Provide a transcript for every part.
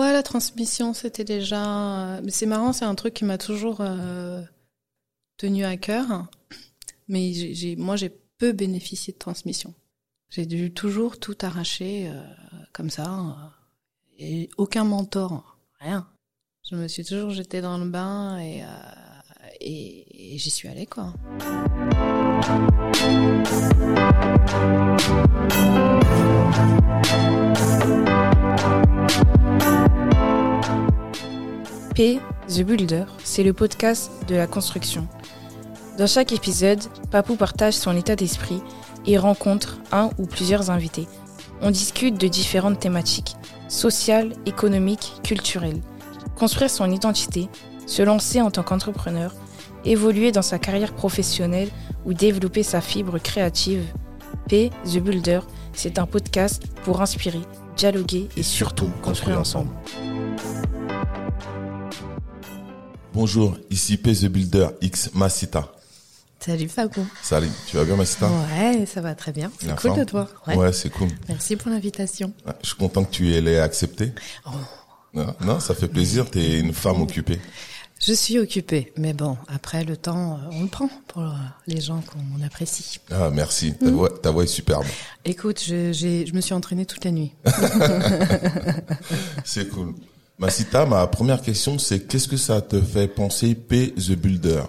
Ouais, la transmission, c'était déjà. Mais c'est marrant, c'est un truc qui m'a toujours euh, tenu à cœur. Mais j'ai, moi, j'ai peu bénéficié de transmission. J'ai dû toujours tout arracher euh, comme ça, euh, et aucun mentor, rien. Je me suis toujours jetée dans le bain et, et, et j'y suis allée, quoi. P, The Builder, c'est le podcast de la construction. Dans chaque épisode, Papou partage son état d'esprit et rencontre un ou plusieurs invités. On discute de différentes thématiques, sociales, économiques, culturelles. Construire son identité, se lancer en tant qu'entrepreneur, évoluer dans sa carrière professionnelle ou développer sa fibre créative. P, The Builder, c'est un podcast pour inspirer, dialoguer et surtout construire ensemble. Bonjour, ici P The Builder X Masita. Salut Fago. Salut, tu vas bien Masita? Ouais, ça va très bien. C'est cool de toi. Ouais, c'est cool. Merci pour l'invitation. Je suis content que tu l'aies accepté. Oh. Non, ça fait plaisir, tu es une femme occupée. Je suis occupée, mais bon, après le temps, euh, on le prend pour les gens qu'on apprécie. Ah, merci. Ta, voix, ta voix est superbe. Écoute, je, je me suis entraînée toute la nuit. c'est cool. Masita, ma première question, c'est qu'est-ce que ça te fait penser P the Builder?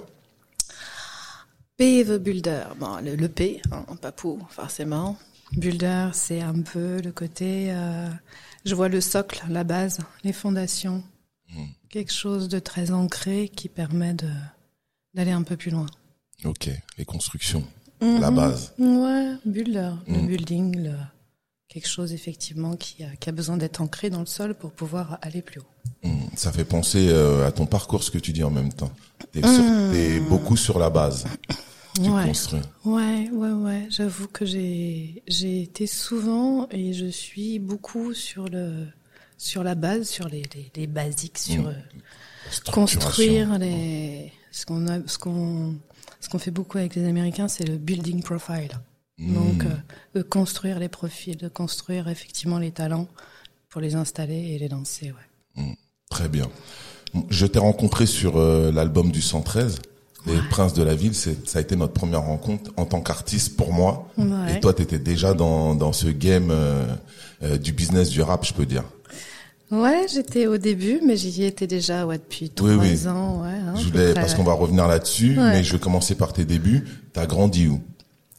P the Builder, bon, le, P, hein, papou, forcément. Builder, c'est un peu le côté, euh, je vois le socle, la base, les fondations, hmm. quelque chose de très ancré qui permet de d'aller un peu plus loin. Ok, les constructions, la mhm. base. Ouais, builder, le hmm. building, le quelque chose effectivement qui a, qui a besoin d'être ancré dans le sol pour pouvoir aller plus haut. Hmm, ça fait penser euh, à ton parcours, ce que tu dis en même temps. T'es, beaucoup sur la base. Tu ouais. construis. Ouais, ouais, ouais. J'avoue que j'ai j'ai été souvent et je suis beaucoup sur le sur la base, sur les les, les basiques, sur hmm. euh, construire les ce qu'on a ce qu'on ce qu'on fait beaucoup avec les Américains, c'est le building profile. Donc, hmm. euh, de construire les profils, de construire effectivement les talents pour les installer et les lancer. Ouais. Très bien. Je t'ai rencontré sur euh, l'album du 113. Les Princes de la Ville, c'est, ça a été notre première rencontre en tant qu'artiste pour moi. Et toi, tu étais déjà dans, dans ce game euh, du business du rap, je peux dire. Ouais, j'étais au début, mais j'y étais déjà ouais, depuis trois ans. Ouais, hein, je voulais, parce qu'on va revenir là-dessus, mais je vais commencer par tes débuts. T'as grandi où?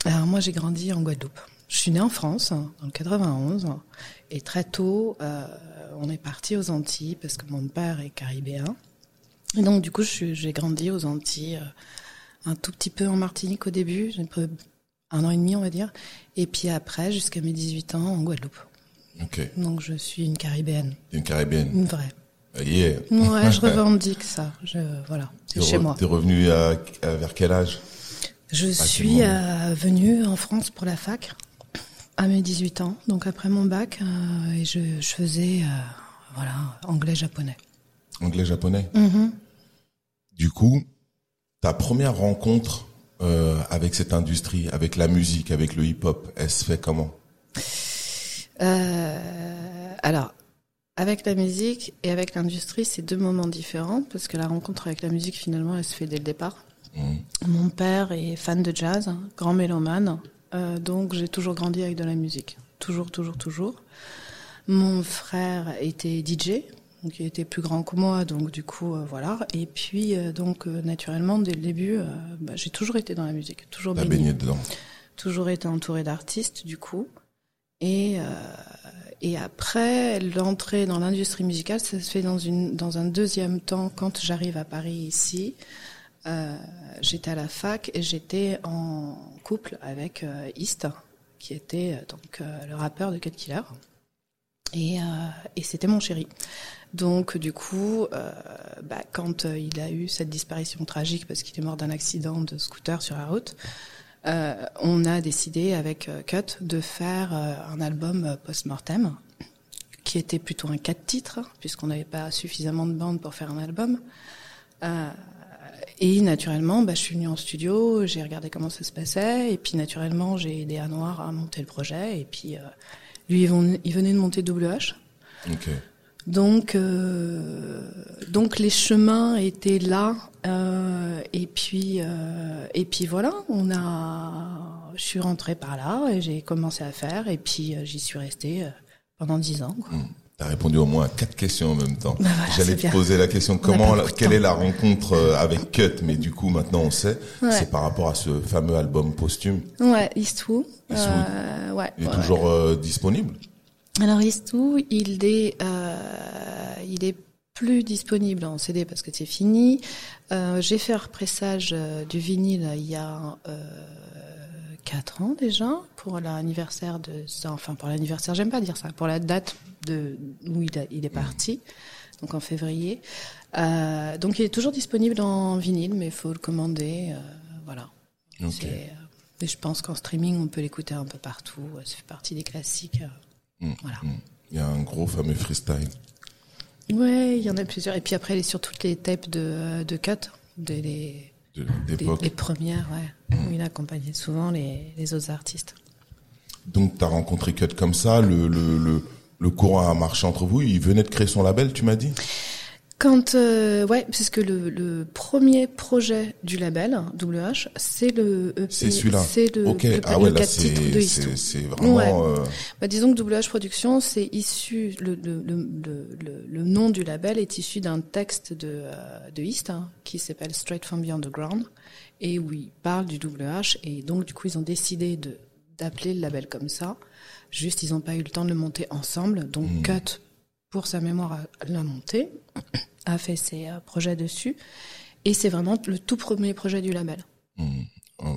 Alors moi j'ai grandi en Guadeloupe. Je suis née en France, dans le 91, et très tôt euh, on est parti aux Antilles parce que mon père est caribéen. Et donc du coup j'ai grandi aux Antilles, euh, un tout petit peu en Martinique au début, un an et demi on va dire, et puis après jusqu'à mes 18 ans en Guadeloupe. Okay. Donc je suis une caribéenne. Une caribéenne. Une vraie. Ah, yeah. Ouais, je revendique ça. Je, voilà, c'est chez moi. T'es revenu à, vers quel âge? Je suis euh, venue en France pour la fac à mes 18 ans, donc après mon bac, euh, et je, faisais euh, voilà anglais-japonais. Anglais-japonais? Mm-hmm. Du coup, ta première rencontre avec cette industrie, avec la musique, avec le hip-hop, elle se fait comment? Alors, avec la musique et avec l'industrie, c'est deux moments différents parce que la rencontre avec la musique, finalement, elle se fait dès le départ. Mm. Mon père est fan de jazz, grand mélomane, euh, donc j'ai toujours grandi avec de la musique, toujours, toujours, toujours. Mon frère était DJ, donc il était plus grand que moi, donc du coup euh, voilà. Et puis euh, donc naturellement dès le début, bah, j'ai toujours été dans la musique, toujours baigné dedans, toujours été entouré d'artistes du coup. Et et après l'entrée dans l'industrie musicale, ça se fait dans un deuxième temps quand j'arrive à Paris ici. Euh, j'étais à la fac et j'étais en couple avec euh, East, qui était euh, donc euh, le rappeur de Cut Killer. Et, et c'était mon chéri. Donc du coup, bah, quand il a eu cette disparition tragique parce qu'il est mort d'un accident de scooter sur la route, on a décidé avec Cut de faire un album post-mortem qui était plutôt un quatre titres puisqu'on n'avait pas suffisamment de bandes pour faire un album. Euh, et naturellement, bah, je suis venue en studio, j'ai regardé comment ça se passait, et puis naturellement, j'ai aidé à Noir à monter le projet, et puis euh, lui, il venait de monter WH. Okay. Donc, euh, donc les chemins étaient là. Euh, et puis, euh, et puis voilà, on a. Je suis rentrée par là et j'ai commencé à faire. Et puis j'y suis restée pendant dix ans. Quoi. Mmh. Tu as répondu au moins à quatre questions en même temps. Bah voilà, J'allais te poser la question comment, quelle est la rencontre avec Cut, mais du coup maintenant on sait. Ouais. C'est par rapport à ce fameux album posthume. Ouais, Eastwood. Eastwood. Ouais. Il est ouais. toujours disponible? Alors Eastwood, il est, euh, il est plus disponible en CD parce que c'est fini. Euh, J'ai fait un repressage euh, du vinyle il y a euh, quatre ans déjà pour l'anniversaire de, enfin pour l'anniversaire, j'aime pas dire ça, pour la date de où il, a, il est parti, donc en février. Donc il est toujours disponible en vinyle, mais il faut le commander, voilà. Ok. C'est, euh, Et je pense qu'en streaming, on peut l'écouter un peu partout. Ça fait partie des classiques. Mm, Voilà. mm. Il y a un gros fameux freestyle. Ouais, il y en a plusieurs. Et puis après, il est sur toutes les tapes de, de cut, de les, de- les, d'époque. les premières, ouais. Où il accompagnait souvent les, les autres artistes. Donc tu as rencontré Cut comme ça, le, le, le, le courant a marché entre vous, il venait de créer son label, tu m'as dit? Quand, euh, ouais, parce que le, le premier projet du label, WH, c'est le EP, C'est celui-là. C'est le, Ok, le, ah le ouais, là quatre titres de c'est, vraiment... Ouais. euh, Bah, disons que WH Productions, c'est issu, le, le, nom du label est issu d'un texte de, euh, de East, hein, qui s'appelle Straight from the Underground, et où il parle du WH, et donc du coup ils ont décidé de d'appeler le label comme ça. Juste, ils n'ont pas eu le temps de le monter ensemble, donc Mm. Cut, pour sa mémoire, l'a monté, a fait ses euh, projets dessus, et c'est vraiment le tout premier projet du label. hmm,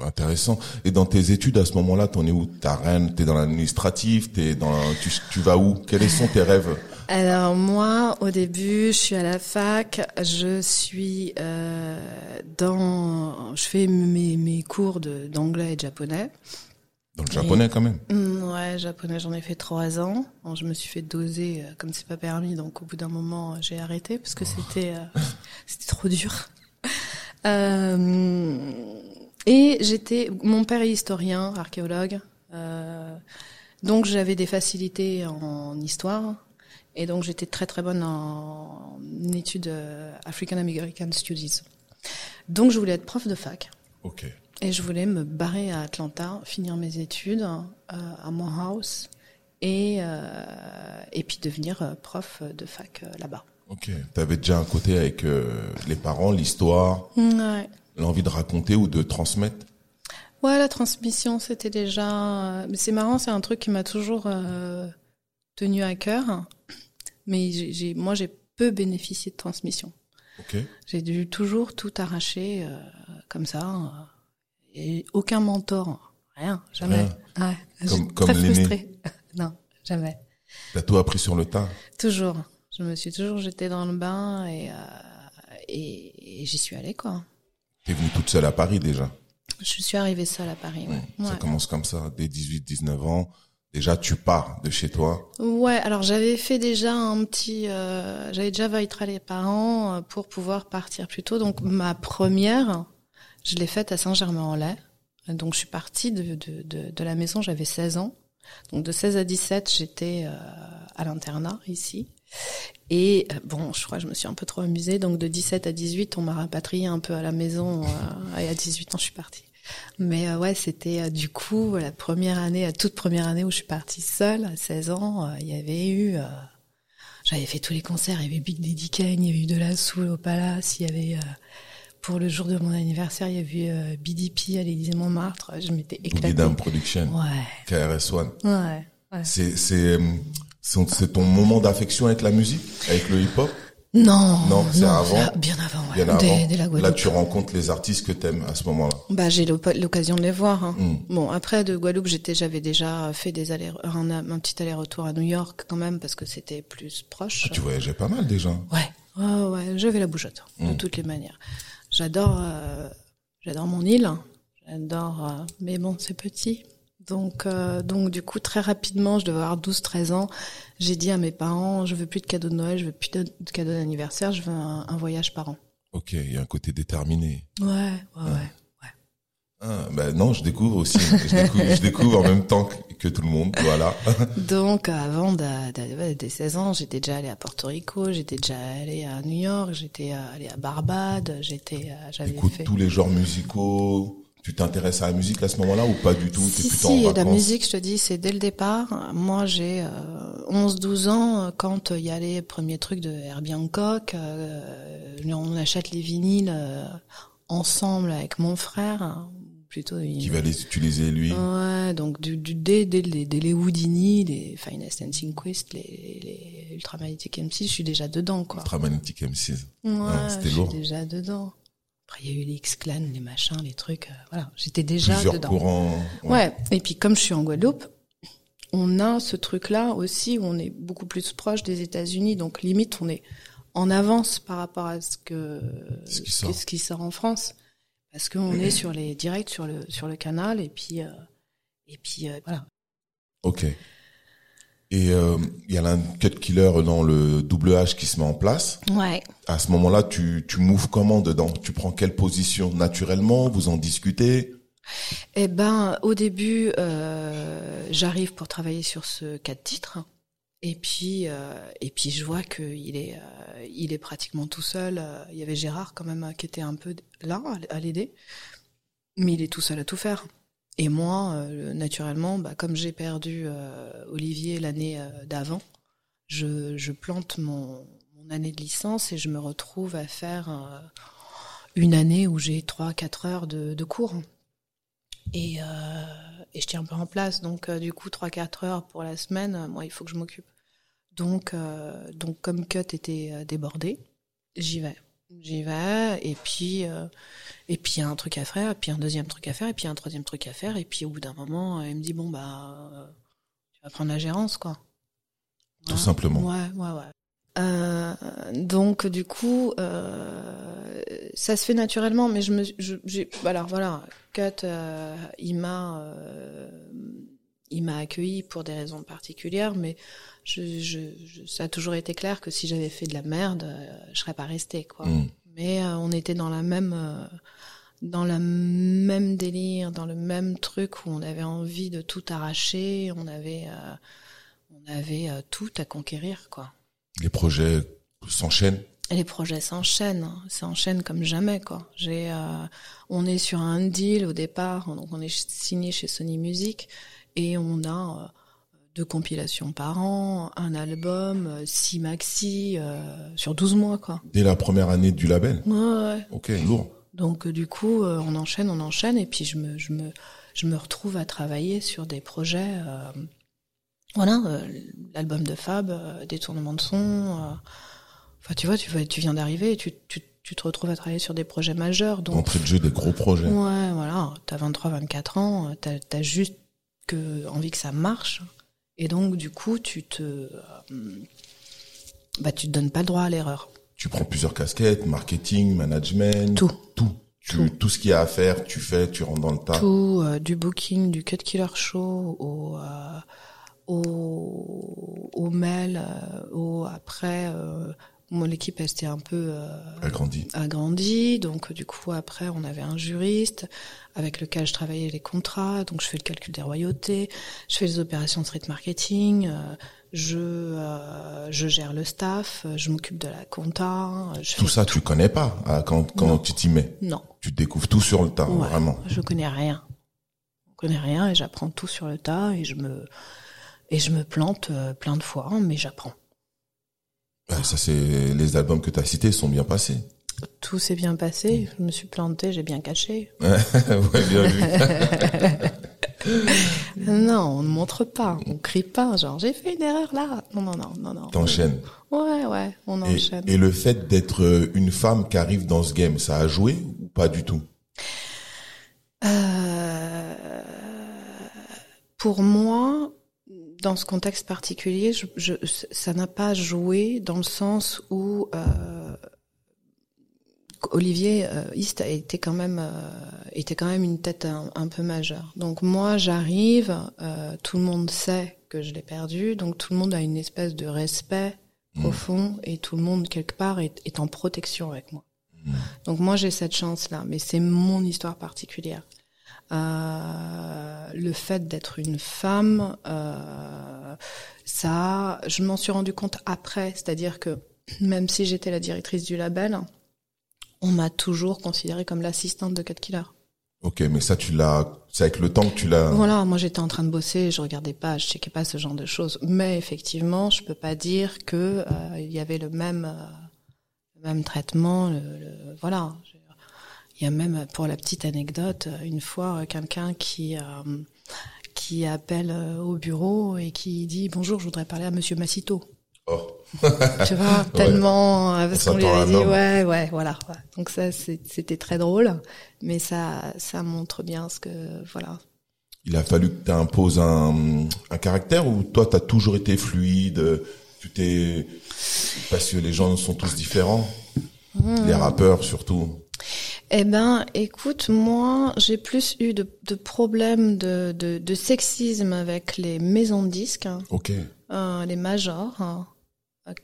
intéressant. Et dans tes études, à ce moment-là, t'en es où? T'as rien, t'es dans l'administratif, t'es dans, tu, tu vas où? Quels sont tes rêves? Alors moi, au début, je suis à la fac, je suis euh, dans, je fais mes, mes cours de- d'anglais et de japonais. Dans le japonais quand même. Hum, ouais, japonais, j'en ai fait trois ans. Je me suis fait doser euh, comme c'est pas permis, donc au bout d'un moment, euh, j'ai arrêté parce que c'était euh, c'était trop dur. Euh, et j'étais, mon père est historien, archéologue, donc j'avais des facilités en histoire. Et donc j'étais très très bonne en, en études African American Studies. Donc je voulais être prof de fac. Ok. Et je voulais me barrer à Atlanta, finir mes études euh, à Morehouse et, euh, et puis devenir euh, prof de fac euh, là-bas. Ok. T'avais déjà un côté avec les parents, l'histoire, Ouais. l'envie de raconter ou de transmettre? Ouais, la transmission, c'était déjà. c'est marrant, c'est un truc qui m'a toujours tenu à cœur. Mais j'ai, moi, j'ai peu bénéficié de transmission. Ok. J'ai dû toujours tout arracher comme ça. Et aucun mentor, rien, jamais. Ouais, Comme- j'étais comme très frustrée. non, jamais. T'as tout appris sur le tas. Toujours. Je me suis toujours jetée dans le bain et, euh, et, et j'y suis allée, quoi. T'es venue toute seule à Paris déjà. Je suis arrivée seule à Paris. Ouais. Ça commence comme ça, dès 18-19 ans. Déjà, tu pars de chez toi. Ouais, alors j'avais fait déjà un petit, euh, j'avais déjà vitré les parents euh, pour pouvoir partir plus tôt. Donc ma première, je l'ai faite à Saint-Germain-en-Laye. Donc je suis partie de, de, de, de la maison, j'avais 16 ans. Donc de 16 à 17, j'étais euh, à l'internat ici. Et euh, bon, je crois que je me suis un peu trop amusée. Donc de 17 à 18, on m'a rapatriée un peu à la maison. euh, et à 18 ans, je suis partie. Mais euh, ouais, c'était euh, du coup la première année, la toute première année où je suis partie seule, à 16 ans. euh, Il y avait eu, j'avais fait tous les concerts. Il y avait Big Daddy Kane, il y avait eu De La Soul au Palace, il y avait pour le jour de mon anniversaire, il y avait eu euh, BDP à l'Élysée Montmartre. Je m'étais éclatée. Down Production, Ouais, KRS-One. ouais, ouais. C'est, c'est, euh, c'est ton moment d'affection avec la musique, avec le hip-hop? Non, Non, c'est avant. là, bien avant, ouais. Bien dès, avant. dès la Là, Guadeloupe. tu rencontres les artistes que t'aimes à ce moment-là. Bah, j'ai l'occasion de les voir. hein. Mm. Bon, après de Guadeloupe, j'étais, j'avais déjà fait des allers, un, un petit aller-retour à New York quand même parce que c'était plus proche. Ah, tu voyageais pas mal déjà. Ouais, ouais, ouais, j'avais la bougeotte de Mm. toutes les manières. J'adore, euh, j'adore mon île, j'adore, euh, mais bon, c'est petit. Donc, euh, donc du coup, très rapidement, je devais avoir 12-13 ans. J'ai dit à mes parents, je veux plus de cadeaux de Noël, je veux plus de, de cadeaux d'anniversaire, je veux un, un voyage par an. Ok, il y a un côté déterminé. Ouais, ouais, ouais. Ah, ben non, je découvre aussi. Je découvre, je découvre en même temps que, tout le monde, voilà. Donc avant des 16 ans, j'étais déjà allé à Porto Rico, j'étais déjà allé à New York, j'étais allé à Barbade, j'étais, j'avais Écoute fait tous les genres musicaux. Tu t'intéresses à la musique à ce moment-là ou pas du tout? Si, si, la musique, je te dis, c'est dès le départ. Moi, j'ai 11-12 ans quand il y a les premiers trucs de Herbie Hancock. Euh, on achète les vinyles euh, ensemble avec mon frère plutôt. Qui va les utiliser lui. Ouais, donc du, du dès, dès, les, les Houdini, les Finest Dancing Quest, les, les Ultramagnetic M6, je suis déjà dedans quoi. Ultramagnetic M6. Ouais, c'était lourd. Je suis déjà dedans. Après il y a eu les X-Clan, les machins, les trucs, euh, voilà, j'étais déjà Plusieurs dedans. Courants, ouais. ouais, et puis comme je suis en Guadeloupe, on a ce truc-là aussi où on est beaucoup plus proche des États-Unis, donc limite on est en avance par rapport à ce que ce qui sort, ce qui sort en France parce qu'on est sur les directs sur le sur le canal et puis euh, et puis euh, voilà. Ok. Et il euh, y a un cut killer dans le double H qui se met en place. Ouais. À ce moment-là, tu tu moves comment dedans? Tu prends quelle position? Naturellement? Vous en discutez? Eh ben, au début, euh, j'arrive pour travailler sur ce quatre titres. Et puis, euh, et puis je vois qu'il est, euh, il est pratiquement tout seul. Il y avait Gérard quand même qui était un peu là à l'aider, mais il est tout seul à tout faire. Et moi, euh, naturellement, bah, comme j'ai perdu euh, Olivier l'année euh, d'avant, je, je, plante mon, année de licence et je me retrouve à faire une année où j'ai 3-4 heures de, de cours. Et, et, je tiens un peu en place. Donc, du coup, 3-4 heures pour la semaine, moi, il faut que je m'occupe. Donc, euh, donc comme Cut était euh, débordé, j'y vais. J'y vais, et puis euh, et puis il y a un truc à faire, et puis un deuxième truc à faire, et puis un troisième truc à faire, et puis au bout d'un moment, il me dit bon bah tu vas prendre la gérance quoi. Tout simplement. Ouais, ouais, ouais. Euh, donc du coup, euh, ça se fait naturellement, mais je me, j'ai, alors voilà, Cut, euh, il m'a, il m'a accueilli pour des raisons particulières, mais je, je, je, ça a toujours été clair que si j'avais fait de la merde, euh, je serais pas restée quoi. Mm. Mais euh, on était dans la même euh, dans le même délire, dans le même truc où on avait envie de tout arracher, on avait on avait tout à conquérir quoi. Les projets s'enchaînent. Les projets s'enchaînent, s'enchaînent comme jamais quoi. J'ai, on est sur un deal au départ, donc on est signé chez Sony Music et on a deux compilations par an, un album, six maxi, euh, sur 12 mois, quoi. Dès la première année du label Ouais, ouais. Ok, lourd. Donc, du coup, euh, on enchaîne, on enchaîne, et puis je me, je me, je me retrouve à travailler sur des projets, euh, voilà, l'album de Fab, des tournements de son, enfin, tu vois, tu, tu viens d'arriver et tu, tu, tu te retrouves à travailler sur des projets majeurs. Donc, Entrée de jeu des gros projets. Ouais, voilà, t'as 23, 24 ans, t'as as juste que, envie que ça marche. Et donc, du coup, tu te, euh, bah, tu te donnes pas le droit à l'erreur. Tu prends plusieurs casquettes, marketing, management. Tout. Tout. Tu, tout. tout ce qu'il y a à faire, tu fais, tu rentres dans le tas. Tout, euh, du booking, du cut killer show, au, euh, au, au mail, euh, au après, euh, mon l'équipe elle s'était un peu euh, agrandie. agrandie donc du coup après on avait un juriste avec lequel je travaillais les contrats donc je fais le calcul des royautés je fais les opérations de street marketing je euh, je gère le staff je m'occupe de la compta je tout ça tout. tu connais pas hein, quand quand non. tu t'y mets? Non tu découvres tout sur le tas ouais, vraiment je connais rien je connais rien et j'apprends tout sur le tas et je me et je me plante euh, plein de fois mais j'apprends ça c'est les albums que tu as cités sont bien passés. Tout s'est bien passé. Je me suis planté, j'ai bien caché. ouais, bien vu. non, on ne montre pas, on crie pas. Genre j'ai fait une erreur là. Non, non, non, non, non. T'enchaînes. Ouais, ouais, on et, enchaîne. Et le fait d'être une femme qui arrive dans ce game, ça a joué ou pas du tout? Euh... Pour moi, dans ce contexte particulier, je, je, ça n'a pas joué dans le sens où euh, Olivier euh, East a été quand même euh, était quand même une tête un, un peu majeure. Donc moi j'arrive, euh, tout le monde sait que je l'ai perdu, donc tout le monde a une espèce de respect profond mmh. et tout le monde quelque part est, est en protection avec moi. Mmh. Donc moi j'ai cette chance là, mais c'est mon histoire particulière. Euh, le fait d'être une femme, euh, ça, je m'en suis rendu compte après, c'est-à-dire que même si j'étais la directrice du label, on m'a toujours considérée comme l'assistante de Cat Killer. Ok, mais ça, tu l'as, c'est avec le temps que tu l'as. Voilà, moi j'étais en train de bosser, je regardais pas, je checkais pas ce genre de choses. Mais effectivement, je peux pas dire que euh, il y avait le même, euh, le même traitement. Le, le, voilà, il y a même, pour la petite anecdote, une fois quelqu'un qui euh, qui appelle au bureau et qui dit bonjour, je voudrais parler à Monsieur Massito. Oh. tu vois, tellement euh, parce qu'on lui avait dit ouais, ouais, voilà. Ouais. Donc ça, c'était très drôle, mais ça, ça montre bien ce que voilà. Il a fallu que tu imposes un, un caractère ou toi, tu as toujours été fluide, tu t'es parce que les gens sont tous différents, hmm. les rappeurs surtout. Eh ben, écoute, moi, j'ai plus eu de, de problèmes de, de, de, sexisme avec les maisons de disques, ok, euh, les majors, hein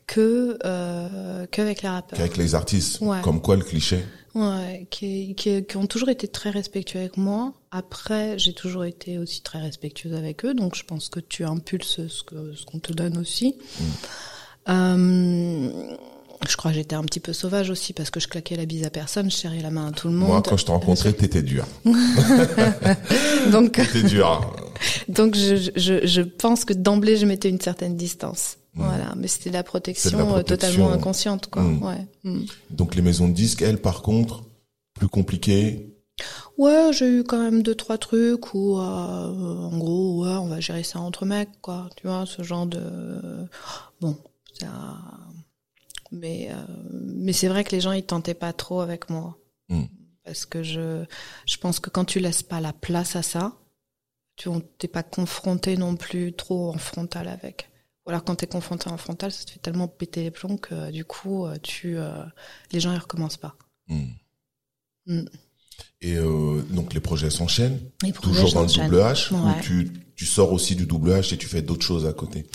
que euh, qu'avec les rappeurs. Qu'avec les artistes. Comme quoi le cliché. Ouais, qui, qui, qui, ont toujours été très respectueux avec moi. Après, j'ai toujours été aussi très respectueuse avec eux, donc je pense que tu impulses ce que ce qu'on te donne aussi. Mm. Euh, je crois que j'étais un petit peu sauvage aussi parce que je claquais la bise à personne, je serrais la main à tout le monde. Moi, quand je t'ai rencontré, t'étais dur. donc, t'étais dur. donc, je, je, je pense que d'emblée, je mettais une certaine distance. Voilà, mais c'était la protection, euh, totalement inconsciente, quoi. Mm. Ouais. Mm. Donc les maisons de disques, elles, par contre, plus compliquées? Ouais, j'ai eu quand même deux trois trucs où, euh, en gros, ouais, on va gérer ça entre mecs, quoi. Tu vois, ce genre de, bon, ça... mais euh, mais c'est vrai que les gens ils tentaient pas trop avec moi, mm. parce que je je pense que quand tu laisses pas la place à ça, tu t'es pas confronté non plus trop en frontal avec. Ou alors quand tu es confronté en frontal, ça te fait tellement péter les plombs que du coup, euh, tu, euh, les gens ils recommencent pas. Hmm. Hmm. Et euh, donc les projets s'enchaînent, toujours dans le double H, ou tu, tu sors aussi du double H et tu fais d'autres choses à côté?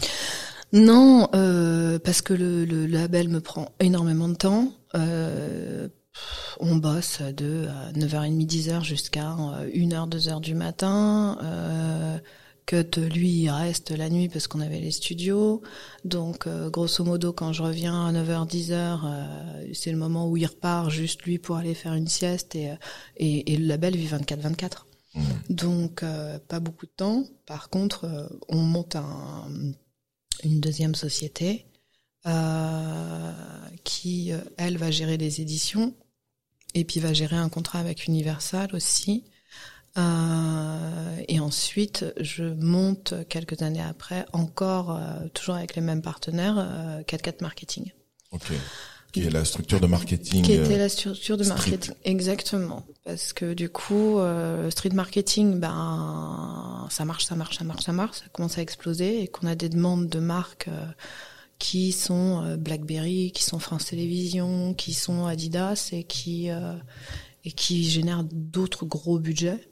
Non, euh, parce que le, le, label me prend énormément de temps. Euh, on bosse de 9h30, 10h jusqu'à 1h, 2h du matin. Euh, Cut, lui, il reste la nuit parce qu'on avait les studios. Donc, euh, grosso modo, quand je reviens à 9h, 10h, euh, c'est le moment où il repart juste lui pour aller faire une sieste et, et, et le label vit 24-24. Mmh. Donc, euh, pas beaucoup de temps. Par contre, on monte un, une deuxième société qui, elle, va gérer les éditions et puis va gérer un contrat avec Universal aussi. Euh, et ensuite, je monte quelques années après, encore euh, toujours avec les mêmes partenaires, euh, 4 Marketing. Ok. Qui est la structure de marketing. Qui était la structure de marketing, exactement. Parce que du coup, street marketing, ben, ça marche, ça marche, ça marche, ça marche, ça commence à exploser et qu'on a des demandes de marques qui sont BlackBerry, qui sont France Télévisions, qui sont Adidas et qui et qui génèrent d'autres gros budgets.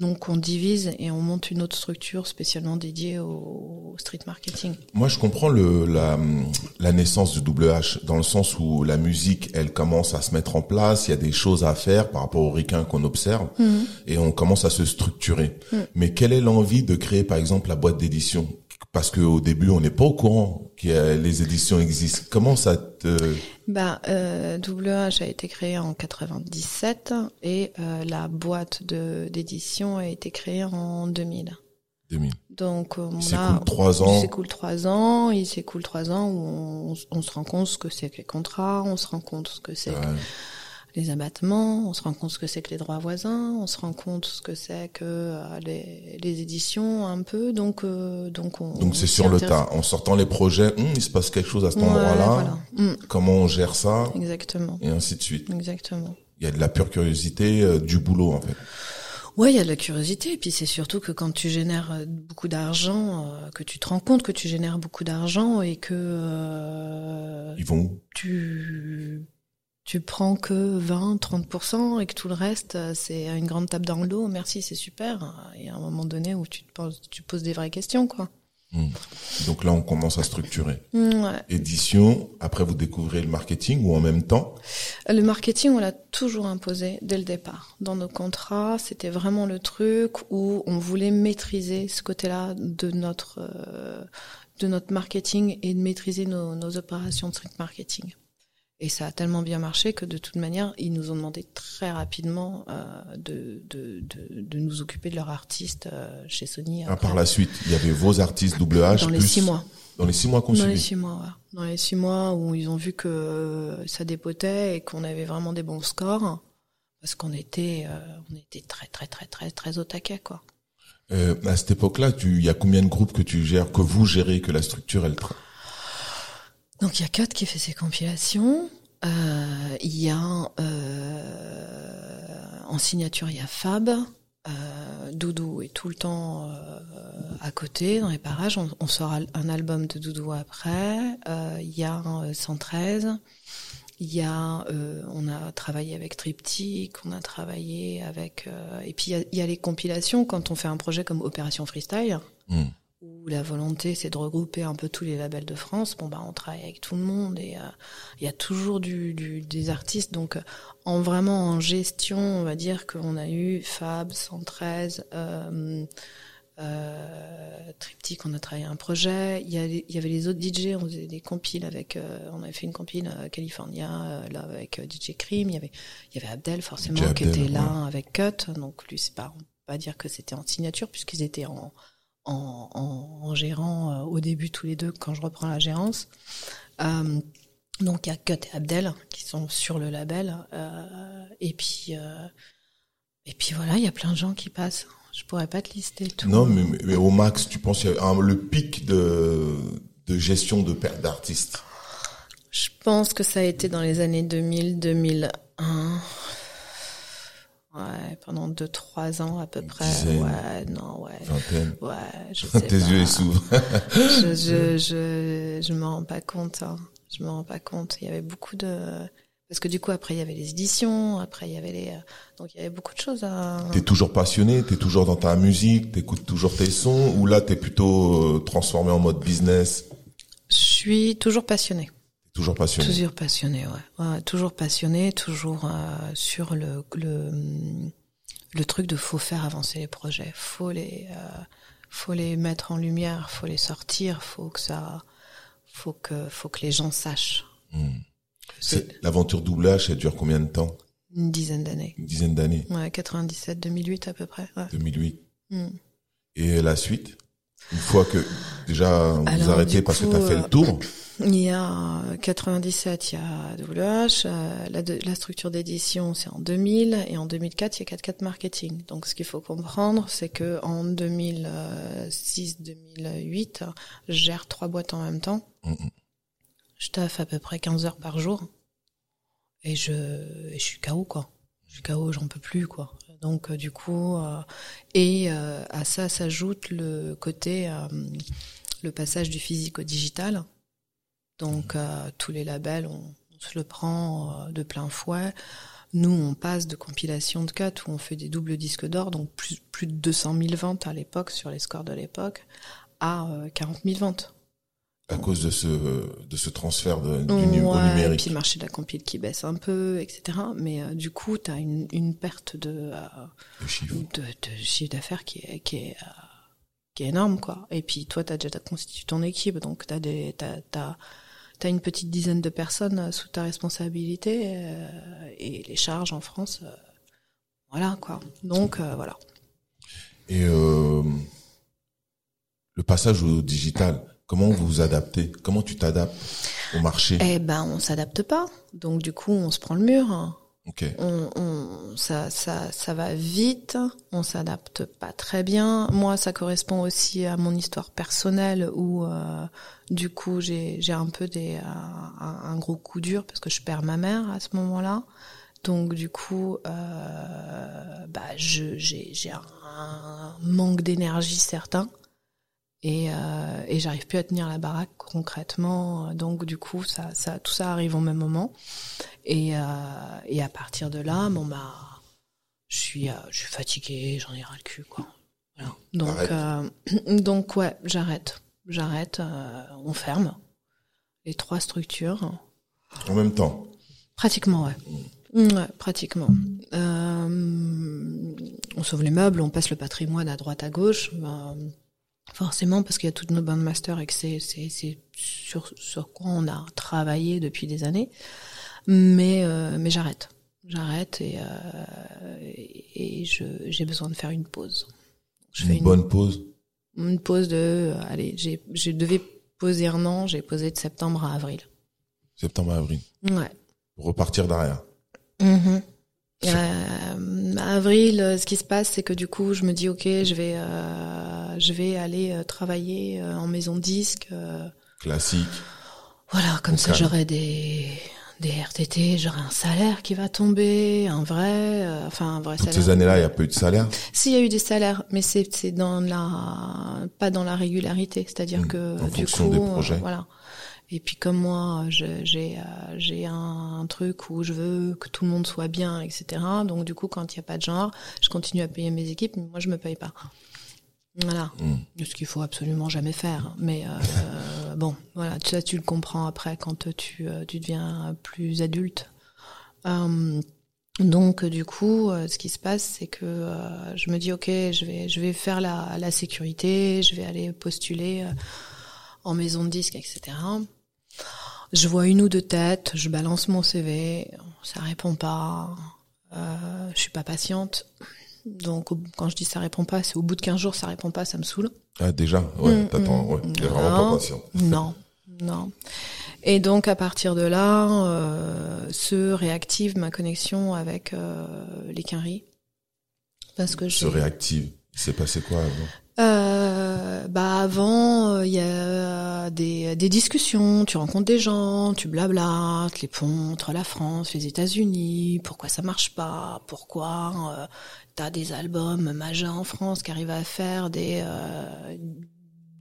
Donc on divise et on monte une autre structure spécialement dédiée au street marketing. Moi je comprends le, la, la naissance du double H dans le sens où la musique elle commence à se mettre en place, il y a des choses à faire par rapport aux ricains qu'on observe mhm. et on commence à se structurer. Mhm. Mais quelle est l'envie de créer par exemple la boîte d'édition? Parce qu'au début on n'est pas au courant que les éditions existent. Comment ça te bah, euh, WH a été créé en 97 et euh, la boîte de d'édition a été créée en 2000. 2000. Donc on il s'écoule trois ans. Il s'écoule trois ans. Il s'écoule trois ans où on, on, se rend compte ce que c'est que les contrats, on se rend compte ce que c'est les abattements, on se rend compte ce que c'est que les droits voisins, on se rend compte ce que c'est que euh, les, les, éditions un peu, donc euh, donc on. Donc c'est sur le tas. En sortant les projets, hum, il se passe quelque chose à cet endroit-là. Hum. Comment on gère ça Exactement. Et ainsi de suite. Exactement. Il y a de la pure curiosité, euh, du boulot en fait. Ouais, il y a de la curiosité, et puis c'est surtout que quand tu génères beaucoup d'argent, que tu te rends compte que tu génères beaucoup d'argent et euh, ils vont tu tu prends que 20, 30% et que tout le reste, euh, c'est une grande tape dans le dos. Merci, c'est super. Il y a un moment donné où tu te poses, tu poses des vraies questions, quoi. Hmm. Donc là, on commence à structurer. Ouais. Édition, après vous découvrez le marketing ou en même temps? Le marketing, on l'a toujours imposé dès le départ. Dans nos contrats, c'était vraiment le truc où on voulait maîtriser ce côté-là de notre euh, de notre marketing et de maîtriser nos, nos opérations de street marketing. Et ça a tellement bien marché que de toute manière, ils nous ont demandé très rapidement euh, de, de, de, de, nous occuper de leurs artistes euh, chez Sony. Ah, par la suite, il y avait vos artistes double H. Dans les six mois. Dans les six mois qu'on Dans les six mois, ouais. Dans les six mois où ils ont vu que ça dépotait et qu'on avait vraiment des bons scores, parce qu'on était, euh, on était très très très très très au taquet, quoi. Euh, à cette époque-là, il y a combien de groupes que tu gères, que vous gérez, que la structure elle donc il y a Cut qui fait ses compilations. Euh, il y a euh, en signature il y a Fab. Euh, Doudou est tout le temps à côté dans les parages. On, sort un album de Doudou après. Il y a 113. Il y a, on a travaillé avec Triptyque, on a travaillé avec, et puis il y, a, les compilations quand on fait un projet comme Opération Freestyle. Mm où la volonté c'est de regrouper un peu tous les labels de France. Bon bah on travaille avec tout le monde et euh, il y a toujours du, du, des artistes. Donc en vraiment en gestion, on va dire qu'on a eu Fab 113, euh, euh, Triptyque, on a travaillé un projet. Il y, a, il y avait les autres DJ, on faisait des compiles avec, euh, on avait fait une compile euh, California là avec DJ Cream. Il y avait, il y avait Abdel forcément DJ qui Abdel, était là ouais. avec Cut. Donc lui c'est pas, on peut pas dire que c'était en signature puisqu'ils étaient en en, en, en, gérant euh, au début tous les deux quand je reprends la gérance. Euh, donc il y a Cut et Abdel qui sont sur le label. Euh, et puis et puis voilà, il y a plein de gens qui passent. Je pourrais pas te lister tout. Non, mais, mais au max, tu penses qu'il y a un, le pic de, de gestion de perte d'artistes Je pense que ça a été dans les années 2000, 2001. Ouais, pendant deux, trois ans à peu près. Dizaine, ouais, non, ouais. Vingtaine. Ouais, je sais Tes yeux s'ouvrent. je, je, je, je me rends pas compte. Hein. Je me rends pas compte. Il y avait beaucoup de, parce que du coup après il y avait les éditions, après il y avait les, donc il y avait beaucoup de choses à. T'es toujours passionné, t'es toujours dans ta musique, t'écoutes toujours tes sons, ou là t'es plutôt euh, transformé en mode business? Je suis toujours passionnée. Toujours passionné. Toujours passionné, ouais. ouais toujours passionné, toujours euh, sur le, le le truc de faut faire avancer les projets, faut les euh, faut les mettre en lumière, faut les sortir, faut que ça faut que faut que les gens sachent. Mmh. L'aventure double H, elle dure combien de temps? Une dizaine d'années. Une dizaine d'années. Ouais, 97, 2008 à peu près. Ouais. 2008. Mmh. Et la suite? Une fois que déjà vous Alors, arrêtez parce coup, que tu as fait euh, le tour Il y a 97, il y a WH, euh, la, de, la structure d'édition c'est en 2000 et en 2004 il y a 44 marketing. Donc ce qu'il faut comprendre c'est que en 2006-2008 je gère trois boîtes en même temps. Mm -hmm. Je taffe à peu près 15 heures par jour et je, et je suis KO quoi. Je suis KO, j'en peux plus quoi. Donc euh, du coup euh, et euh, à ça s'ajoute le côté le passage du physique au digital. Donc euh, tous les labels, on, on se le prend de plein fouet. Nous, on passe de compilation de 4 où on fait des doubles disques d'or, donc plus, plus de 200 000 ventes à l'époque, sur les scores de l'époque, à euh, 40 000 ventes. À cause de ce, de ce transfert de, du ouais, au numérique. Et puis le marché de la compile qui baisse un peu, etc. Mais euh, du coup, tu as une, une, perte de, de chiffre, de, de chiffre d'affaires qui est, qui est qui est énorme quoi. Et puis toi tu as déjà constitué ton équipe donc tu as des t'as, t'as, t'as une petite dizaine de personnes sous ta responsabilité euh, et les charges en France euh, voilà quoi. Donc euh, voilà. Et euh, le passage au digital, comment vous vous adaptez? Comment tu t'adaptes au marché? Eh ben on s'adapte pas. Donc du coup on se prend le mur. Okay. On, on, ça, ça, ça va vite, on s'adapte pas très bien. Moi, ça correspond aussi à mon histoire personnelle où, euh, du coup, j'ai, j'ai un peu des, euh, un, un, gros coup dur parce que je perds ma mère à ce moment-là. Donc, du coup, euh, bah, je, j'ai, j'ai un, un manque d'énergie certain et, euh, et j'arrive plus à tenir la baraque concrètement donc du coup ça, ça tout ça arrive au même moment et, euh, et à partir de là bon bah je suis euh, je suis fatiguée j'en ai ras le cul quoi voilà. donc euh, donc ouais j'arrête j'arrête, on ferme les trois structures. En même temps. Pratiquement, ouais. Ouais, pratiquement. On sauve les meubles, on passe le patrimoine à droite à gauche. Ben, forcément, parce qu'il y a toutes nos bandmasters et que c'est, sur, sur quoi on a travaillé depuis des années. Mais, euh, mais j'arrête. J'arrête et, euh, et, j'ai besoin de faire une pause. Je une fais une bonne pause Une pause de... allez, j'ai, je devais poser un an, j'ai posé de septembre à avril. Septembre à avril Ouais. Repartir derrière Mm avril, ce qui se passe, c'est que du coup, je me dis ok, je vais, euh, je vais aller euh, travailler en maison disque. Classique. Voilà, comme ça, j'aurai des des RTT, j'aurai un salaire qui va tomber, un vrai, enfin un vrai Toutes salaire. ces années-là, il n'y a pas eu de salaire? Si, il y a eu des salaires, mais c'est c'est dans la pas dans la régularité, c'est-à-dire mmh. que en du coup, des projets. voilà. Et puis comme moi, j'ai euh, j'ai un, truc où je veux que tout le monde soit bien, etc. Donc du coup, quand il n'y a pas de genre, je continue à payer mes équipes, mais moi je me paye pas. Voilà, mm. ce qu'il faut absolument jamais faire. Mais euh, bon, voilà, ça tu le comprends après quand tu euh, tu deviens plus adulte. donc du coup, ce qui se passe, c'est que je me dis ok, je vais je vais faire la, la sécurité, je vais aller postuler en maison de disque, etc. Je vois une ou deux têtes, je balance mon CV, ça répond pas. Euh, je suis pas patiente. Donc quand je dis ça répond pas, c'est au bout de 15 jours ça répond pas, ça me saoule. Ah déjà, ouais, mm, t'attends, mm. ouais, t'es vraiment pas patiente. Non, non. Et donc à partir de là, euh, se réactive ma connexion avec euh, les quinries. Parce que se réactive. Il s'est passé quoi avant euh, bah avant, il y a des, des discussions, tu rencontres des gens, tu blablates, les ponts entre la France, les États-Unis, pourquoi ça marche pas, pourquoi euh, t'as des albums majeurs en France qui arrivent à faire des euh,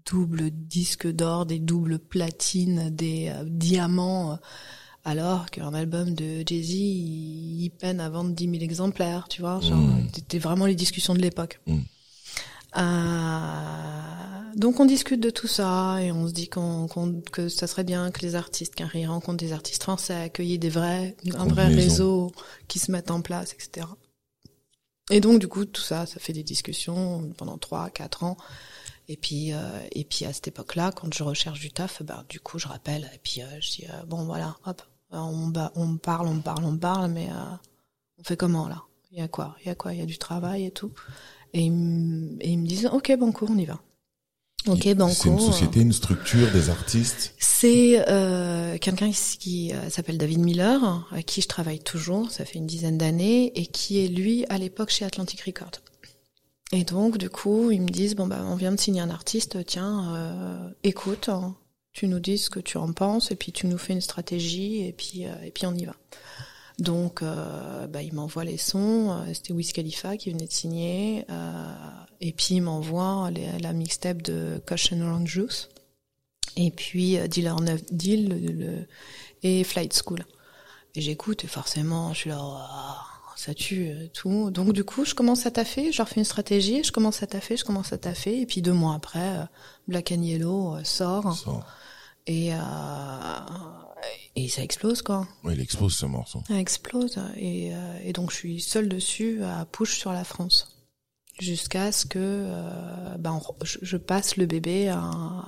doubles disques d'or, des doubles platines, des euh, diamants, alors qu'un album de Jay-Z, il, peine à vendre 10 000 exemplaires, tu vois? Mmh. C'était vraiment les discussions de l'époque. Mmh. Euh, donc on discute de tout ça et on se dit qu'on, que ça serait bien que les artistes, qu'un rencontre des artistes français, qu'il y ait des vrais, un vrai réseau qui se mette en place, etc. Et donc du coup tout ça, ça fait des discussions pendant trois, quatre ans. Et puis euh, et puis à cette époque-là, quand je recherche du taf, ben du coup je rappelle et puis euh, je dis euh, bon voilà, hop, on, on parle, on parle, on parle, mais on fait comment là? Il y a quoi? Il y a quoi? Il y a du travail et tout? Et, ils me disent, OK, Banco, on y va. Ok, Banco. C'est une société, une structure, des artistes. C'est euh, quelqu'un qui euh, s'appelle David Miller, à qui je travaille toujours, ça fait une dizaine d'années, et qui est lui à l'époque chez Atlantic Records. Et donc du coup, ils me disent bon bah on vient de signer un artiste, tiens, euh, écoute, hein, tu nous dis ce que tu en penses, et puis tu nous fais une stratégie, et puis euh, et puis on y va. Donc, euh, bah, il m'envoie les sons. Euh, c'était Wiz Khalifa qui venait de signer. Euh, et puis, il m'envoie la mixtape de Caution Orange Juice. Et puis, Dealer 9 Deal le, et Flight School. Et j'écoute et forcément, je suis là, oh, ça tue, tout. Donc, du coup, je commence à taffer. Je leur fais une stratégie. Je commence à taffer, je commence à taffer. Et puis, deux mois après, Black and Yellow sort. sort. Et... Euh, et ça explose quoi. Oui, il explose ce morceau. Ça explose et, euh, et donc je suis seule dessus à push sur la France jusqu'à ce que euh, ben, je, passe le bébé à,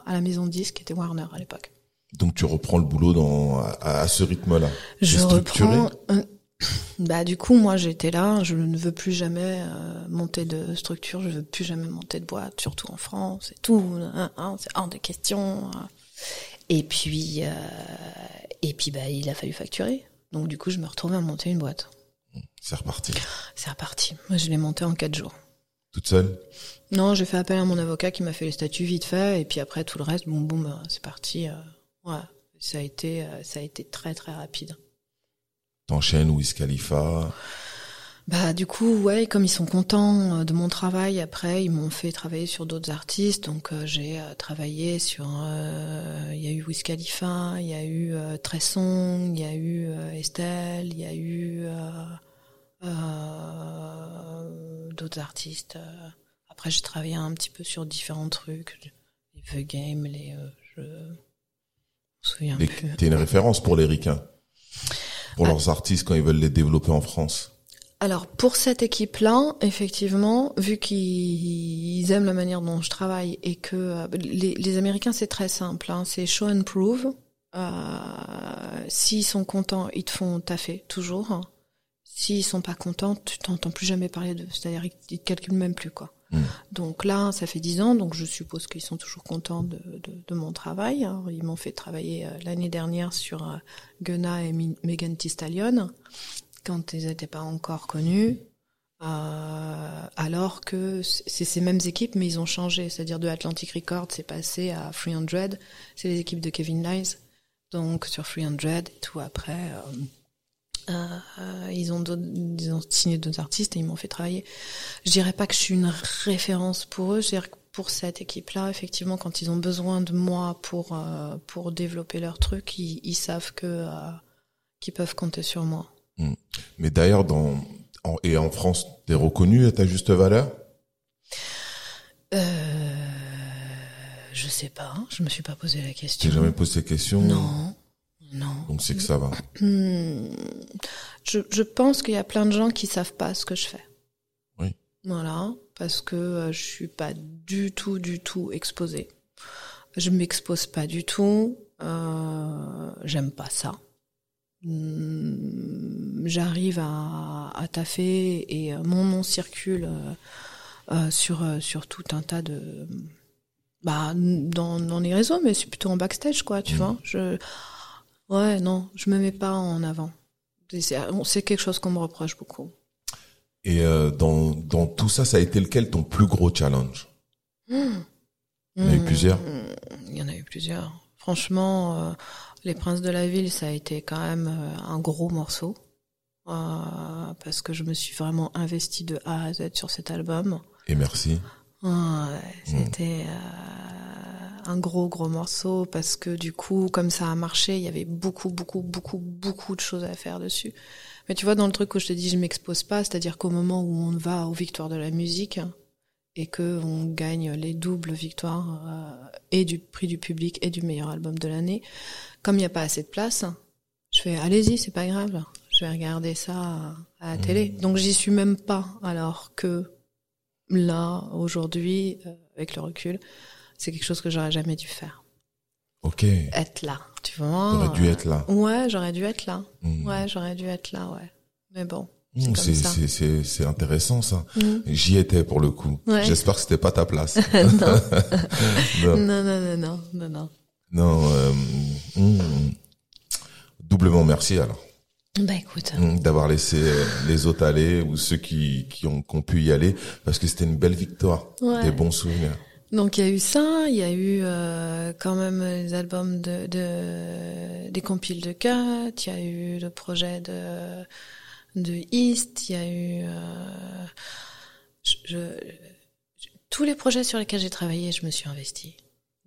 à, la maison de disque qui était Warner à l'époque. Donc tu reprends le boulot dans à, ce rythme-là. Je reprends. bah du coup moi j'étais là, je ne veux plus jamais euh, monter de structure, je veux plus jamais monter de boîte, surtout en France et tout. Hein, hein, c'est hors de question. Et puis, euh, et puis bah, il a fallu facturer. Donc du coup, je me retrouvais à monter une boîte. C'est reparti. C'est reparti. Moi, je l'ai monté en quatre jours. Toute seule? Non, j'ai fait appel à mon avocat qui m'a fait les statuts vite fait, et puis après tout le reste, bon, boum, euh, c'est parti. Euh, ouais, ça a été, euh, ça a été très très rapide. T'enchaînes Wiz Khalifa bah du coup ouais comme ils sont contents euh, de mon travail après ils m'ont fait travailler sur d'autres artistes donc euh, j'ai euh, travaillé sur il y a eu Wiz Khalifa il y a eu Tresson il y a eu Estelle il y a eu d'autres artistes après j'ai travaillé un petit peu sur différents trucs The Game, les, euh, je me souviens Les- plus. T'es une référence pour les ricains, pour Ah. leurs artistes quand ils veulent les développer en France. Alors pour cette équipe-là, effectivement, vu qu'ils aiment la manière dont je travaille et que euh, les, les Américains c'est très simple, hein, c'est show and prove. Euh, S'ils sont contents, ils te font taffer toujours. S'ils sont pas contents, tu t'entends plus jamais parler d'eux. C'est-à-dire ils te calculent même plus quoi. Mm. Donc là, ça fait dix ans, donc je suppose qu'ils sont toujours contents de, de, de mon travail. Ils m'ont fait travailler euh, l'année dernière sur Gunna et Megan Thee Stallion quand ils n'étaient pas encore connus. Euh, alors que c'est ces mêmes équipes, mais ils ont changé. C'est-à-dire de Atlantic Records, c'est passé à 300. C'est les équipes de Kevin Lies. Donc sur 300 et tout après, euh, euh, ils, ont signé d'autres artistes et ils m'ont fait travailler. Je dirais pas que je suis une référence pour eux. Je dirais que pour cette équipe-là, effectivement, quand ils ont besoin de moi pour pour développer leur truc, ils, ils savent que qu'ils peuvent compter sur moi. Mais d'ailleurs, dans en, et en France, t'es reconnu à ta juste valeur? Euh, je sais pas, je me suis pas posé la T'es question. jamais posé ces questions? Non, non. Donc c'est que ça va. Hmm, Je, je pense qu'il y a plein de gens qui savent pas ce que je fais. Oui. Voilà, parce que euh, je suis pas du tout, du tout exposée. Je m'expose pas du tout. Euh, J'aime pas ça. Hmm, J'arrive à, à taffer et euh, mon nom circule euh, euh, sur sur tout un tas de bah dans dans les réseaux, mais c'est plutôt en backstage quoi, tu Mhm. vois. Je ouais non, je me mets pas en avant. C'est- quelque chose qu'on me reproche beaucoup. Et euh, dans, dans tout ça, ça a été lequel ton plus gros challenge? Hmm. Il y en a eu Hmm. plusieurs Il y en a eu plusieurs. Franchement, euh, Les Princes de la Ville, ça a été quand même euh, un gros morceau. Euh, parce que je me suis vraiment investie de A à Z sur cet album. Et merci. Ouais, c'était euh, un gros gros morceau parce que du coup, comme ça a marché, il y avait beaucoup beaucoup beaucoup beaucoup de choses à faire dessus. Mais tu vois, dans le truc où je te dis je m'expose pas, c'est-à-dire qu'au moment où on va aux victoires de la musique et que on gagne les doubles victoires euh, et du prix du public et du meilleur album de l'année, comme il n'y a pas assez de place, je fais allez-y, c'est pas grave, je vais regarder ça à la télé. Donc j'y suis même pas, alors que là, aujourd'hui, euh, avec le recul, c'est quelque chose que j'aurais jamais dû faire. Ok. Être là, tu vois. T'aurais dû être là. Ouais, j'aurais dû être là. Hmm. Ouais, j'aurais dû être là, ouais. Mais bon. Comme C'est intéressant ça. Mm. J'y étais pour le coup. Ouais. J'espère que c'était pas ta place. non. non. non, non, non, non, non, non. Non. euh, hmm. Doublement merci alors Bah écoute, d'avoir laissé euh, les autres aller ou ceux qui qui ont, qui ont pu y aller parce que c'était une belle victoire, Ouais. des bons souvenirs. donc il y a eu ça, il y a eu euh, quand même les albums de, de des compiles de Cut, il y a eu le projet de de East, il y a eu euh, je, je- tous les projets sur lesquels j'ai travaillé, je me suis investie.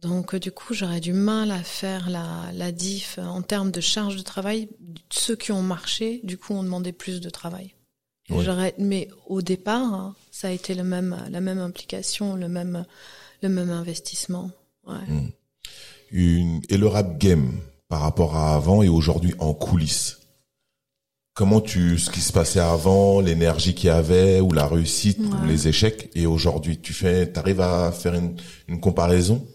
Donc euh, du coup, j'aurais du mal à faire la, la diff en termes de charge de travail. Ceux qui ont marché, du coup, ont demandé plus de travail. Oui. Mais au départ, hein, ça a été le même, la même implication, le même, le même investissement. Ouais. Hmm. Une, et le rap game par rapport à avant et aujourd'hui en coulisses? Comment tu, ce qui se passait avant, l'énergie qu'il y avait, ou la réussite, ou les échecs, et aujourd'hui, tu fais, t'arrives à faire une, une comparaison?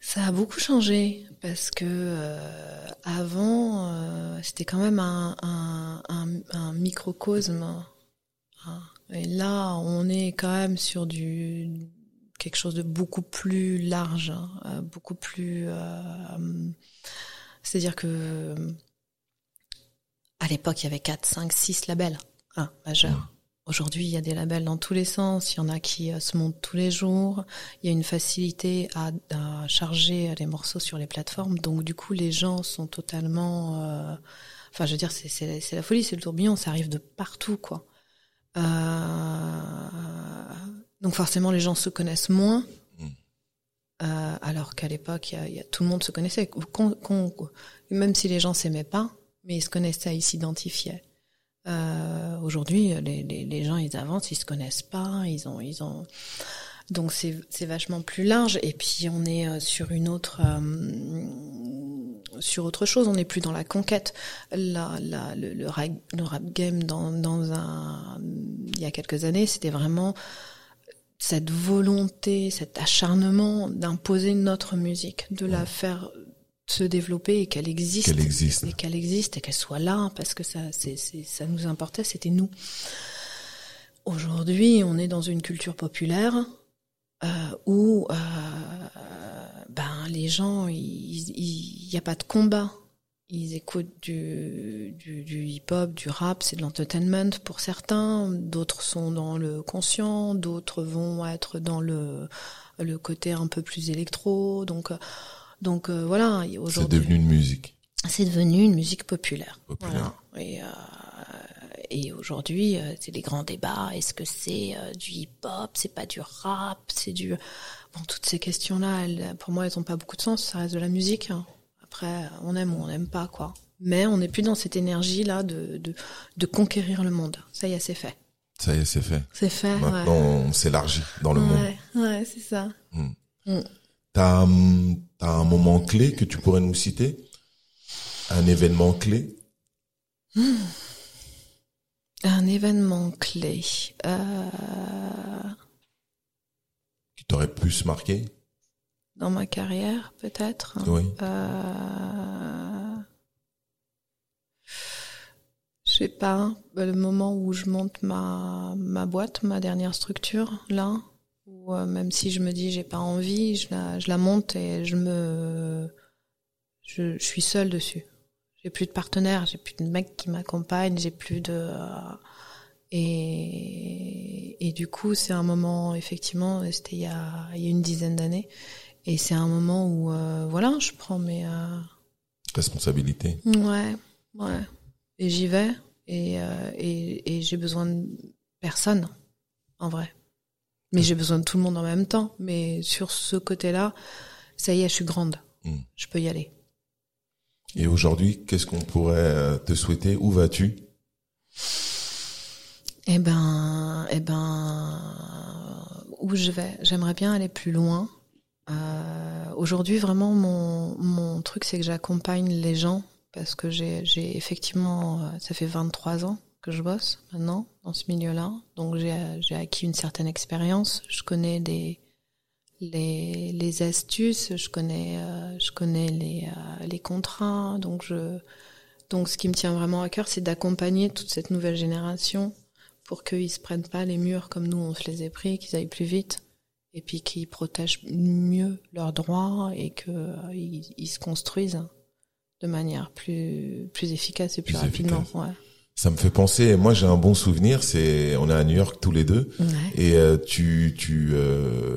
Ça a beaucoup changé parce que euh, avant, euh, c'était quand même un, un, un, un microcosme. hein. Et là, on est quand même sur du quelque chose de beaucoup plus large, hein, euh, beaucoup plus. euh, C'est-à-dire que à l'époque, il y avait 4, 5, 6 labels hein, majeurs. Aujourd'hui, il y a des labels dans tous les sens. Il y en a qui euh, se montent tous les jours. Il y a une facilité à, à charger les morceaux sur les plateformes. Donc, du coup, les gens sont totalement... euh, Enfin, je veux dire, c'est- la folie, c'est le tourbillon. Ça arrive de partout, quoi. Euh, Donc, forcément, les gens se connaissent moins. Mm. Euh, alors qu'à l'époque, tout le monde se connaissait. Même si les gens s'aimaient pas, mais ils se connaissaient, ils s'identifiaient. Euh, Aujourd'hui, les, les, les gens, ils avancent, ils se connaissent pas, ils ont, ils ont. Donc c'est c'est vachement plus large. Et puis on est euh, sur une autre sur autre chose. On n'est plus dans la conquête. La, la, le, le, rap, le rap game dans, dans un il y a quelques années, c'était vraiment cette volonté, cet acharnement d'imposer notre musique, de la faire se développer et qu'elle existe, qu'elle existe, et qu'elle existe et qu'elle soit là parce que ça, c'est, ça nous importait, c'était nous. Aujourd'hui, on est dans une culture populaire euh, où euh, ben les gens, il n'y a pas de combat. Ils écoutent du, du, du hip-hop, du rap, c'est de l'entertainment pour certains. D'autres sont dans le conscient, d'autres vont être dans le le côté un peu plus électro. Donc donc euh, voilà. C'est devenu une musique. C'est devenu une musique populaire. Populaire. Voilà. Et euh, et aujourd'hui, euh, c'est les grands débats. Est-ce que c'est du hip-hop? C'est pas du rap? C'est du bon, toutes ces questions-là, pour moi, elles n'ont pas beaucoup de sens. Ça reste de la musique. Hein. Après, on aime ou on n'aime pas, quoi. Mais on n'est plus dans cette énergie-là de, de, de conquérir le monde. Ça y est, c'est fait. Ça y est, c'est fait. C'est fait. Maintenant, on s'élargit dans le ouais, monde. Ouais, c'est ça. Hmm. Mm. T'as hum, as un moment clé que tu pourrais nous citer? Un événement clé? Mmh. Un événement clé. Euh... Qui t'aurait plus marqué? Dans ma carrière, peut-être. Oui. Euh... Je sais pas. Le moment où je monte ma, ma boîte, ma dernière structure, là. Où, euh, même si je me dis j'ai pas envie, je la, je la monte et je me. Je, je suis seule dessus j'ai plus de partenaires, j'ai plus de mecs qui m'accompagnent, j'ai plus de euh, et et du coup c'est un moment effectivement c'était il y a il y a une dizaine d'années et c'est un moment où euh, voilà je prends mes responsabilités. Ouais ouais et j'y vais et et, et j'ai besoin de personne en vrai mais j'ai besoin de tout le monde en même temps. Mais sur ce côté-là ça y est je suis grande. Mm. je peux y aller. Et aujourd'hui, qu'est-ce qu'on pourrait euh, te souhaiter? Où vas-tu? Eh ben, eh ben, où je vais? J'aimerais bien aller plus loin. Euh, aujourd'hui, vraiment, mon, mon truc, c'est que j'accompagne les gens parce que j'ai, j'ai effectivement, euh, ça fait 23 ans que je bosse maintenant dans ce milieu-là. Donc, j'ai, acquis une certaine expérience. Je connais des, les, les astuces, je connais, euh, je connais les, euh, les contrats. Donc, je, donc, ce qui me tient vraiment à cœur, c'est d'accompagner toute cette nouvelle génération pour qu'ils se prennent pas les murs comme nous on se les est pris, qu'ils aillent plus vite et puis qu'ils protègent mieux leurs droits et que euh, ils, se construisent de manière plus plus efficace et plus, Plus rapidement. Ouais. Ça me fait penser. Moi, j'ai un bon souvenir. C'est on est à New York tous les deux Ouais. et euh, tu tu euh,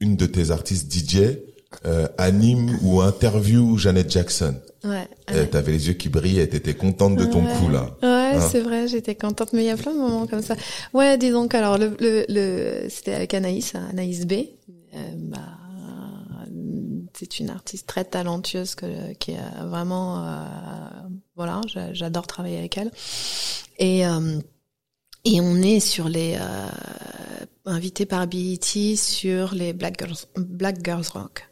une de tes artistes DJ euh, anime ou interview Janet Jackson. Ouais. Euh, T'avais les yeux qui brillaient. T'étais contente de ton Ouais. coup là. Ouais, Hein c'est vrai, j'étais contente, mais il y a plein de moments comme ça. Ouais, disons qu'alors le, le, le c'était avec Anaïs, Anaïs B. Euh, bah, c'est une artiste très talentueuse qui est vraiment, euh, voilà, j'a- j'adore travailler avec elle. Et euh, et on est sur les euh, invités par BET sur les Black Girls, Black Girls Rock.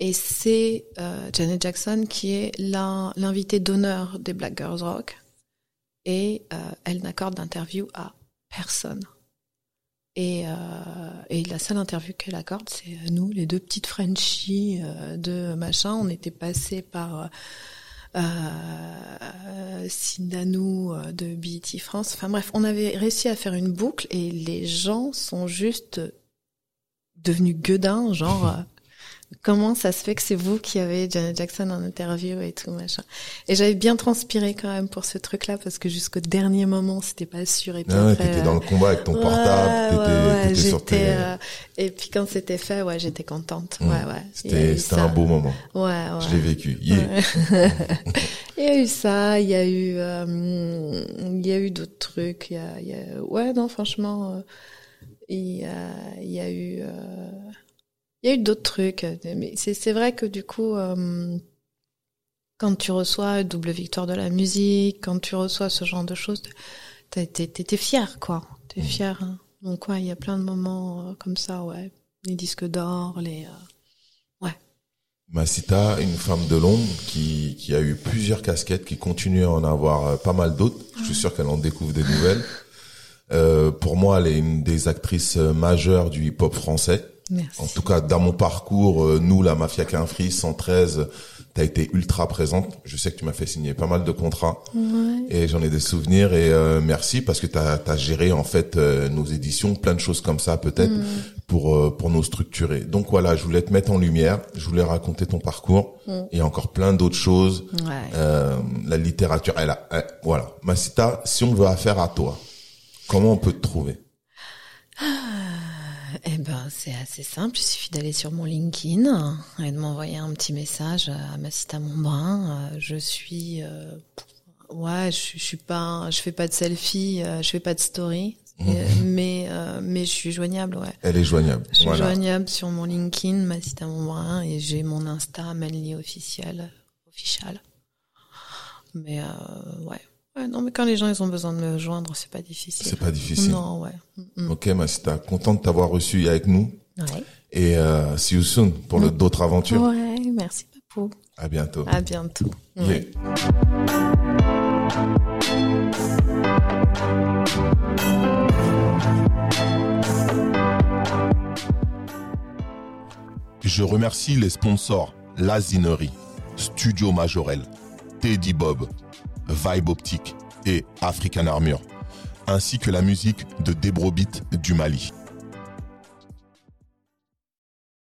Et c'est Janet Jackson qui est l'invitée d'honneur des Black Girls Rock. Et elle n'accorde d'interview à personne. Et, euh, et la seule interview qu'elle accorde, c'est à nous, les deux petites Frenchies euh, de machin. On était passés par euh, euh, Sindanou euh, de BET France. Enfin bref, on avait réussi à faire une boucle et les gens sont juste devenus gueudins, genre euh, comment ça se fait que c'est vous qui avez Janet Jackson en interview et tout machin. Et j'avais bien transpiré quand même pour ce truc-là parce que jusqu'au dernier moment c'était pas sûr et puis Ah t'étais euh, dans le combat avec ton ouais, portable. T'étais ouais, sur tes. euh, et puis quand c'était fait, ouais, j'étais contente. Mm. Ouais, ouais. C'était ça. un beau moment. Ouais, ouais. Je l'ai vécu. Yeah. Il y a eu ça, il y a eu, euh, il y a eu d'autres trucs. Il y a, il y a, ouais, non, franchement, euh, il y a, il y a eu, euh, il y a eu d'autres trucs. Mais c'est, vrai que du coup, euh, quand tu reçois double victoire de la musique, quand tu reçois ce genre de choses, t'es, fier, quoi. T'es fier. Hein. Donc ouais, il y a plein de moments euh, comme ça, ouais. les disques d'or, les ouais. Masita, une femme de l'ombre qui, qui a eu plusieurs casquettes, qui continue à en avoir pas mal d'autres. Je suis sûr qu'elle en découvre des nouvelles. Euh, pour moi, elle est une des actrices majeures du hip-hop français. Merci. En tout cas, dans mon parcours, euh, nous, la Mafia Quinfri 113, t'as été ultra présente. Je sais que tu m'as fait signer pas mal de contrats Ouais. et j'en ai des souvenirs. Et euh, merci parce que t'as as géré en fait euh, nos éditions, plein de choses comme ça peut-être Mm. pour euh, pour nous structurer. Donc voilà, je voulais te mettre en lumière. Je voulais raconter ton parcours Mm. et encore plein d'autres choses. Ouais. Euh, la littérature, elle a, elle- voilà. Masita, si on veut affaire à toi, comment on peut te trouver? Eh ben, c'est assez simple. Il suffit d'aller sur mon LinkedIn et de m'envoyer un petit message à Massita Montbrun. Euh, Je suis, euh, ouais, je, je suis pas, je fais pas de selfie, euh, je fais pas de story, euh, mais euh, mais je suis joignable, ouais. Elle est joignable. Je suis Voilà. joignable sur mon LinkedIn, Massita Montbrun, et j'ai mon Insta Manly officiel, official. Mais euh, ouais. Ouais, non, mais quand les gens ils ont besoin de me joindre, c'est pas difficile. C'est pas difficile. Non, ouais. Mm, Ok, Masita, content de t'avoir reçu avec nous mm. Ouais. et euh, see you soon pour le d'autres aventures. Ouais, merci Papou. À bientôt. À bientôt. Yeah. Je remercie les sponsors Lazinerie, Studio Majorel, Teddy Bob, Vibe Optique et African Armure, ainsi que la musique de Debrobit du Mali.